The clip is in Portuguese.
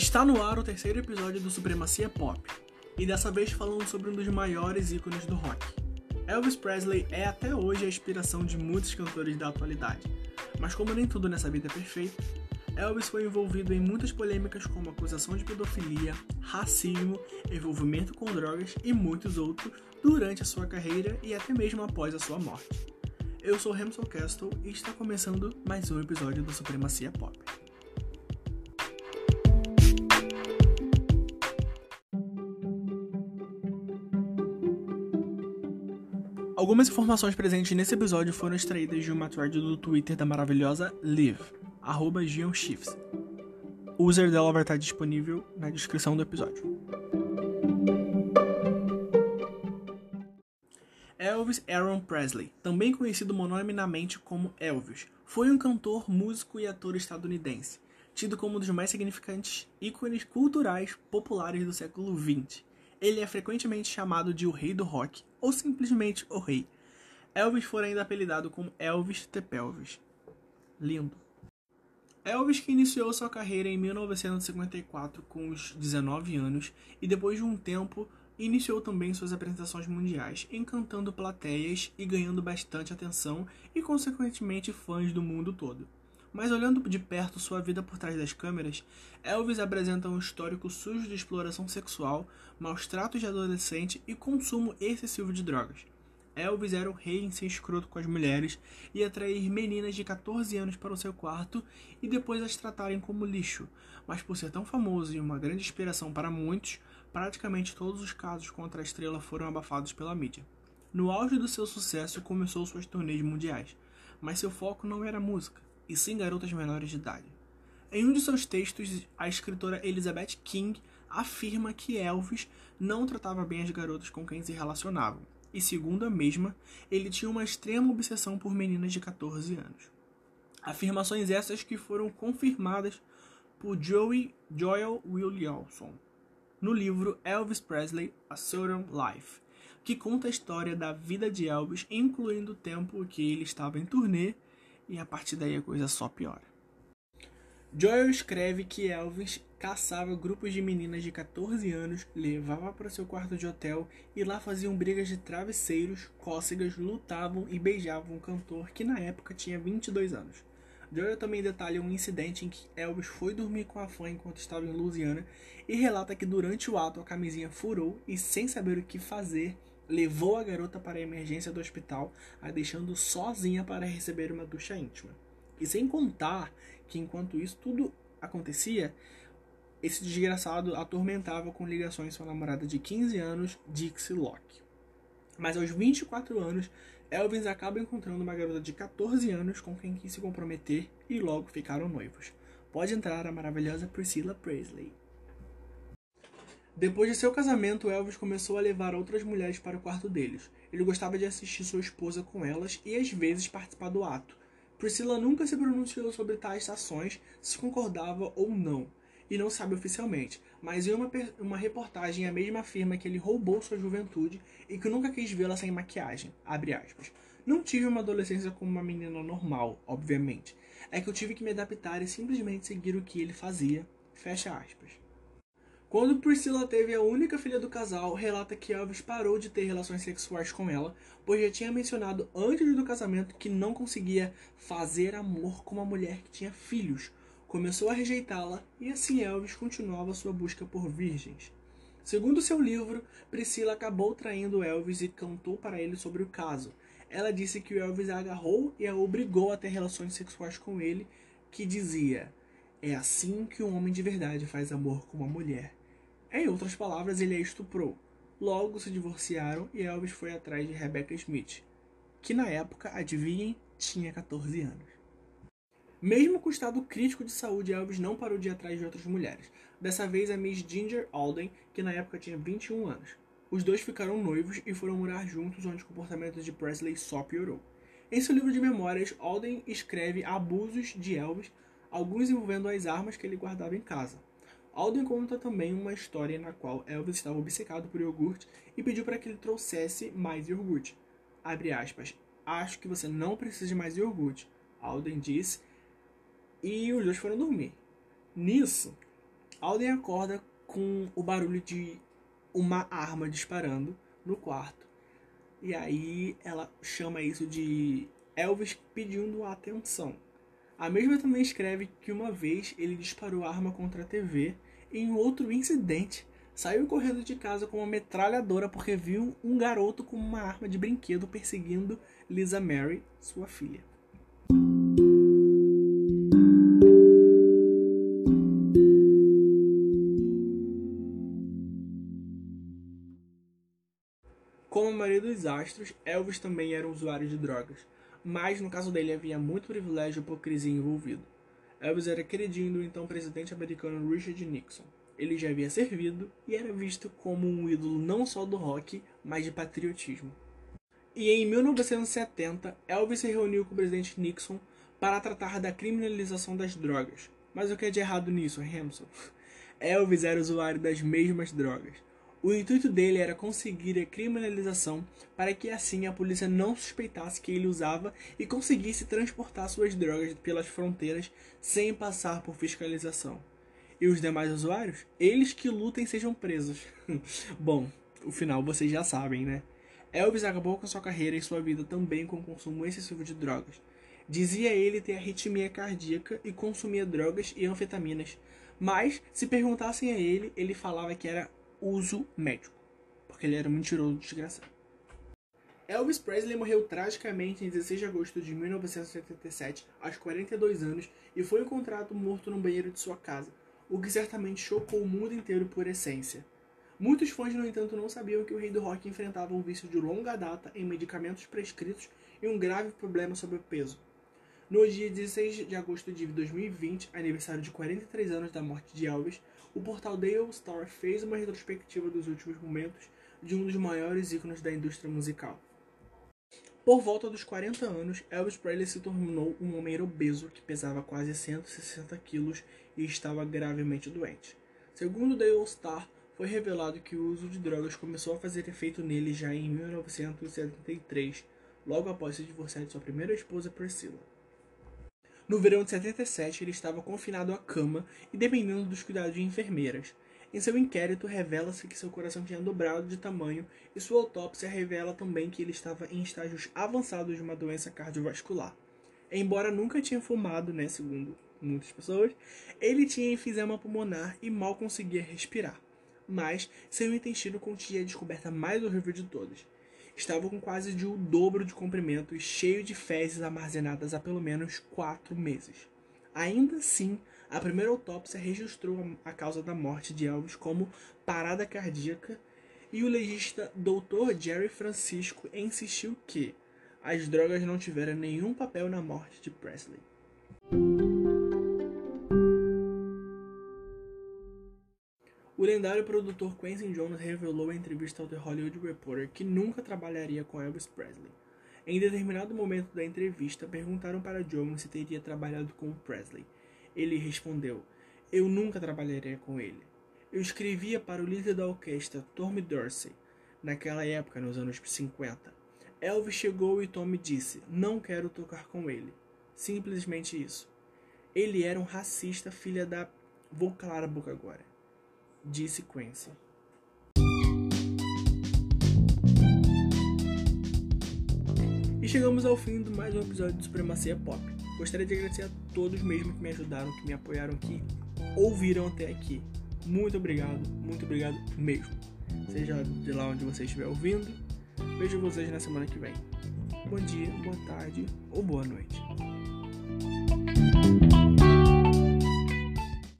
Está no ar o terceiro episódio do Supremacia Pop, e dessa vez falando sobre um dos maiores ícones do rock. Elvis Presley é até hoje a inspiração de muitos cantores da atualidade, mas como nem tudo nessa vida é perfeito, Elvis foi envolvido em muitas polêmicas como acusação de pedofilia, racismo, envolvimento com drogas e muitos outros durante a sua carreira e até mesmo após a sua morte. Eu sou Hamilton Castle e está começando mais um episódio do Supremacia Pop. Algumas informações presentes nesse episódio foram extraídas de uma thread do Twitter da maravilhosa Liv, arroba GeonShifts. O user dela vai estar disponível na descrição do episódio. Elvis Aaron Presley, também conhecido monominamente como Elvis, foi um cantor, músico e ator estadunidense, tido como um dos mais significantes ícones culturais populares do século XX. Ele é frequentemente chamado de o Rei do Rock ou simplesmente o Rei. Elvis foi ainda apelidado como Elvis the Pelvis. Lindo. Elvis que iniciou sua carreira em 1954 com os 19 anos e depois de um tempo iniciou também suas apresentações mundiais, encantando plateias e ganhando bastante atenção e consequentemente fãs do mundo todo. Mas olhando de perto sua vida por trás das câmeras, Elvis apresenta um histórico sujo de exploração sexual, maus tratos de adolescente e consumo excessivo de drogas. Elvis era o rei em ser escroto com as mulheres e atrair meninas de 14 anos para o seu quarto e depois as tratarem como lixo. Mas por ser tão famoso e uma grande inspiração para muitos, praticamente todos os casos contra a estrela foram abafados pela mídia. No auge do seu sucesso, começou suas turnês mundiais, mas seu foco não era música e sim garotas menores de idade. Em um de seus textos, a escritora Elizabeth King afirma que Elvis não tratava bem as garotas com quem se relacionavam, e segundo a mesma, ele tinha uma extrema obsessão por meninas de 14 anos. Afirmações essas que foram confirmadas por Joey Joel Williamson no livro Elvis Presley: A Southern Life, que conta a história da vida de Elvis, incluindo o tempo que ele estava em turnê e a partir daí a coisa só piora. Joel escreve que Elvis caçava grupos de meninas de 14 anos, levava para seu quarto de hotel e lá faziam brigas de travesseiros, cócegas, lutavam e beijavam um cantor que na época tinha 22 anos. Joel também detalha um incidente em que Elvis foi dormir com a fã enquanto estava em Louisiana e relata que durante o ato a camisinha furou e, sem saber o que fazer, levou a garota para a emergência do hospital, a deixando sozinha para receber uma ducha íntima. E sem contar que enquanto isso tudo acontecia, esse desgraçado atormentava com ligações sua namorada de 15 anos, Dixie Locke. Mas aos 24 anos, Elvis acaba encontrando uma garota de 14 anos com quem quis se comprometer e logo ficaram noivos. Pode entrar a maravilhosa Priscilla Presley. Depois de seu casamento, Elvis começou a levar outras mulheres para o quarto deles. Ele gostava de assistir sua esposa com elas e às vezes participar do ato. Priscila nunca se pronunciou sobre tais ações, se concordava ou não, e não sabe oficialmente, mas em uma, uma reportagem a mesma afirma que ele roubou sua juventude e que nunca quis vê-la sem maquiagem. Não tive uma adolescência como uma menina normal, obviamente. É que eu tive que me adaptar e simplesmente seguir o que ele fazia. Fecha aspas. Quando Priscilla teve a única filha do casal, relata que Elvis parou de ter relações sexuais com ela, pois já tinha mencionado antes do casamento que não conseguia fazer amor com uma mulher que tinha filhos. Começou a rejeitá-la e assim Elvis continuava sua busca por virgens. Segundo seu livro, Priscila acabou traindo Elvis e cantou para ele sobre o caso. Ela disse que o Elvis a agarrou e a obrigou a ter relações sexuais com ele, que dizia: É assim que um homem de verdade faz amor com uma mulher. Em outras palavras, ele a estuprou. Logo se divorciaram e Elvis foi atrás de Rebecca Smith, que na época, adivinhem, tinha 14 anos. Mesmo com o estado crítico de saúde, Elvis não parou de ir atrás de outras mulheres. Dessa vez a Miss Ginger Alden, que na época tinha 21 anos. Os dois ficaram noivos e foram morar juntos, onde o comportamento de Presley só piorou. Em seu livro de memórias, Alden escreve abusos de Elvis, alguns envolvendo as armas que ele guardava em casa. Alden conta também uma história na qual Elvis estava obcecado por iogurte e pediu para que ele trouxesse mais iogurte. Abre aspas. Acho que você não precisa de mais iogurte. Alden disse. E os dois foram dormir. Nisso, Alden acorda com o barulho de uma arma disparando no quarto. E aí ela chama isso de Elvis pedindo atenção. A mesma também escreve que uma vez ele disparou arma contra a TV e em outro incidente saiu correndo de casa com uma metralhadora porque viu um garoto com uma arma de brinquedo perseguindo Lisa Mary, sua filha. Como a maioria dos astros, Elvis também era um usuário de drogas, mas no caso dele havia muito privilégio e hipocrisia envolvido. Elvis era queridinho do então presidente americano Richard Nixon. Ele já havia servido e era visto como um ídolo não só do rock, mas de patriotismo. E em 1970, Elvis se reuniu com o presidente Nixon para tratar da criminalização das drogas. Mas o que é de errado nisso, Hamilton? Elvis era usuário das mesmas drogas. O intuito dele era conseguir a criminalização para que assim a polícia não suspeitasse que ele usava e conseguisse transportar suas drogas pelas fronteiras sem passar por fiscalização. E os demais usuários? Eles que lutem sejam presos. Bom, o final vocês já sabem, né? Elvis acabou com sua carreira e sua vida também com o consumo excessivo de drogas. Dizia ele ter arritmia cardíaca e consumia drogas e anfetaminas. Mas, se perguntassem a ele, ele falava que era uso médico, porque ele era um mentiroso desgraçado. Elvis Presley morreu tragicamente em 16 de agosto de 1977, aos 42 anos, e foi encontrado morto no banheiro de sua casa, o que certamente chocou o mundo inteiro por essência. Muitos fãs, no entanto, não sabiam que o rei do rock enfrentava um vício de longa data em medicamentos prescritos e um grave problema sobre o peso. No dia 16 de agosto de 2020, aniversário de 43 anos da morte de Elvis, o portal Daily Star fez uma retrospectiva dos últimos momentos de um dos maiores ícones da indústria musical. Por volta dos 40 anos, Elvis Presley se tornou um homem obeso que pesava quase 160 quilos e estava gravemente doente. Segundo Daily Star, foi revelado que o uso de drogas começou a fazer efeito nele já em 1973, logo após se divorciar de sua primeira esposa Priscilla. No verão de 77, ele estava confinado à cama e dependendo dos cuidados de enfermeiras. Em seu inquérito, revela-se que seu coração tinha dobrado de tamanho e sua autópsia revela também que ele estava em estágios avançados de uma doença cardiovascular. Embora nunca tinha fumado, né, segundo muitas pessoas, ele tinha enfisema pulmonar e mal conseguia respirar. Mas seu intestino continha a descoberta mais horrível de todas estava com quase de o dobro de comprimento e cheio de fezes armazenadas há pelo menos quatro meses. Ainda assim, a primeira autópsia registrou a causa da morte de Elvis como parada cardíaca e o legista Dr. Jerry Francisco insistiu que as drogas não tiveram nenhum papel na morte de Presley. O lendário produtor Quincy Jones revelou em entrevista ao The Hollywood Reporter que nunca trabalharia com Elvis Presley. Em determinado momento da entrevista, perguntaram para Jones se teria trabalhado com Presley. Ele respondeu: Eu nunca trabalharia com ele. Eu escrevia para o líder da orquestra, Tommy Dorsey, naquela época, nos anos 50. Elvis chegou e Tommy disse: Não quero tocar com ele. Simplesmente isso. Ele era um racista, filha da. Vou calar a boca agora disse Quincy. E chegamos ao fim de mais um episódio de Supremacia Pop. Gostaria de agradecer a todos mesmo que me ajudaram, que me apoiaram, que ouviram até aqui. Muito obrigado, muito obrigado mesmo. Seja de lá onde você estiver ouvindo. Vejo vocês na semana que vem. Bom dia, boa tarde ou boa noite.